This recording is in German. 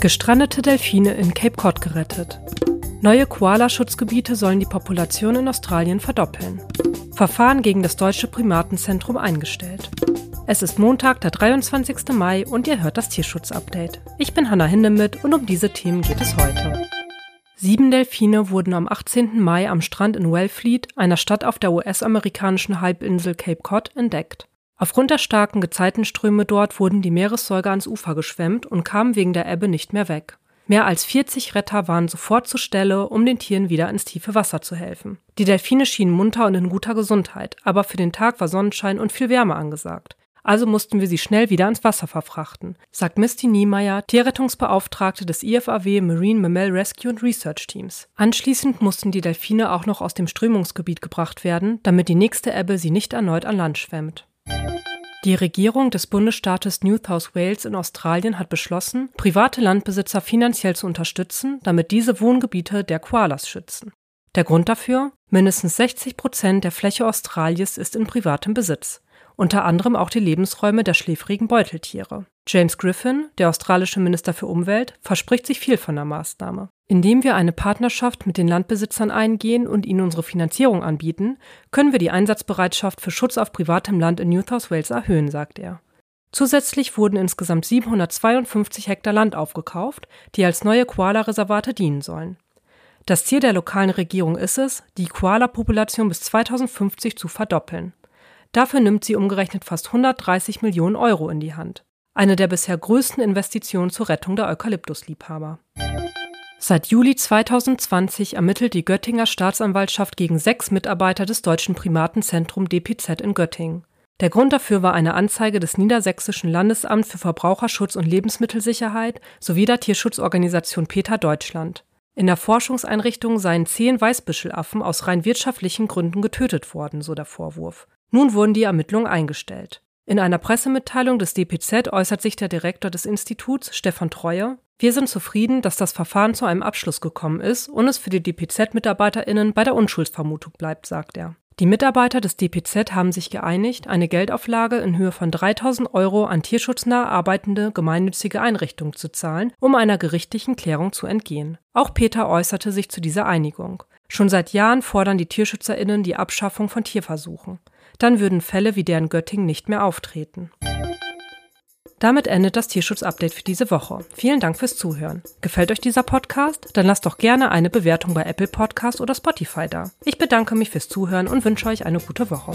Gestrandete Delfine in Cape Cod gerettet. Neue Koala-Schutzgebiete sollen die Population in Australien verdoppeln. Verfahren gegen das Deutsche Primatenzentrum eingestellt. Es ist Montag, der 23. Mai und ihr hört das Tierschutz-Update. Ich bin Hanna Hindemith und um diese Themen geht es heute. Sieben Delfine wurden am 18. Mai am Strand in Wellfleet, einer Stadt auf der US-amerikanischen Halbinsel Cape Cod, entdeckt. Aufgrund der starken Gezeitenströme dort wurden die Meeressäuger ans Ufer geschwemmt und kamen wegen der Ebbe nicht mehr weg. Mehr als 40 Retter waren sofort zur Stelle, um den Tieren wieder ins tiefe Wasser zu helfen. Die Delfine schienen munter und in guter Gesundheit, aber für den Tag war Sonnenschein und viel Wärme angesagt. Also mussten wir sie schnell wieder ins Wasser verfrachten, sagt Misty Niemeyer, Tierrettungsbeauftragte des IFAW Marine Mammal Rescue and Research Teams. Anschließend mussten die Delfine auch noch aus dem Strömungsgebiet gebracht werden, damit die nächste Ebbe sie nicht erneut an Land schwemmt. Die Regierung des Bundesstaates New South Wales in Australien hat beschlossen, private Landbesitzer finanziell zu unterstützen, damit diese Wohngebiete der Koalas schützen. Der Grund dafür? Mindestens 60 Prozent der Fläche Australiens ist in privatem Besitz unter anderem auch die Lebensräume der schläfrigen Beuteltiere. James Griffin, der australische Minister für Umwelt, verspricht sich viel von der Maßnahme. Indem wir eine Partnerschaft mit den Landbesitzern eingehen und ihnen unsere Finanzierung anbieten, können wir die Einsatzbereitschaft für Schutz auf privatem Land in New South Wales erhöhen, sagt er. Zusätzlich wurden insgesamt 752 Hektar Land aufgekauft, die als neue Koala-Reservate dienen sollen. Das Ziel der lokalen Regierung ist es, die Koala-Population bis 2050 zu verdoppeln. Dafür nimmt sie umgerechnet fast 130 Millionen Euro in die Hand. Eine der bisher größten Investitionen zur Rettung der Eukalyptusliebhaber. Seit Juli 2020 ermittelt die Göttinger Staatsanwaltschaft gegen sechs Mitarbeiter des Deutschen Primatenzentrum DPZ in Göttingen. Der Grund dafür war eine Anzeige des Niedersächsischen Landesamts für Verbraucherschutz und Lebensmittelsicherheit sowie der Tierschutzorganisation Peter Deutschland. In der Forschungseinrichtung seien zehn Weißbüschelaffen aus rein wirtschaftlichen Gründen getötet worden, so der Vorwurf. Nun wurden die Ermittlungen eingestellt. In einer Pressemitteilung des DPZ äußert sich der Direktor des Instituts, Stefan Treuer, wir sind zufrieden, dass das Verfahren zu einem Abschluss gekommen ist und es für die DPZ-MitarbeiterInnen bei der Unschuldsvermutung bleibt, sagt er. Die Mitarbeiter des DPZ haben sich geeinigt, eine Geldauflage in Höhe von 3000 Euro an tierschutznah arbeitende gemeinnützige Einrichtungen zu zahlen, um einer gerichtlichen Klärung zu entgehen. Auch Peter äußerte sich zu dieser Einigung. Schon seit Jahren fordern die TierschützerInnen die Abschaffung von Tierversuchen dann würden Fälle wie der in Göttingen nicht mehr auftreten. Damit endet das Tierschutz-Update für diese Woche. Vielen Dank fürs Zuhören. Gefällt euch dieser Podcast? Dann lasst doch gerne eine Bewertung bei Apple Podcast oder Spotify da. Ich bedanke mich fürs Zuhören und wünsche euch eine gute Woche.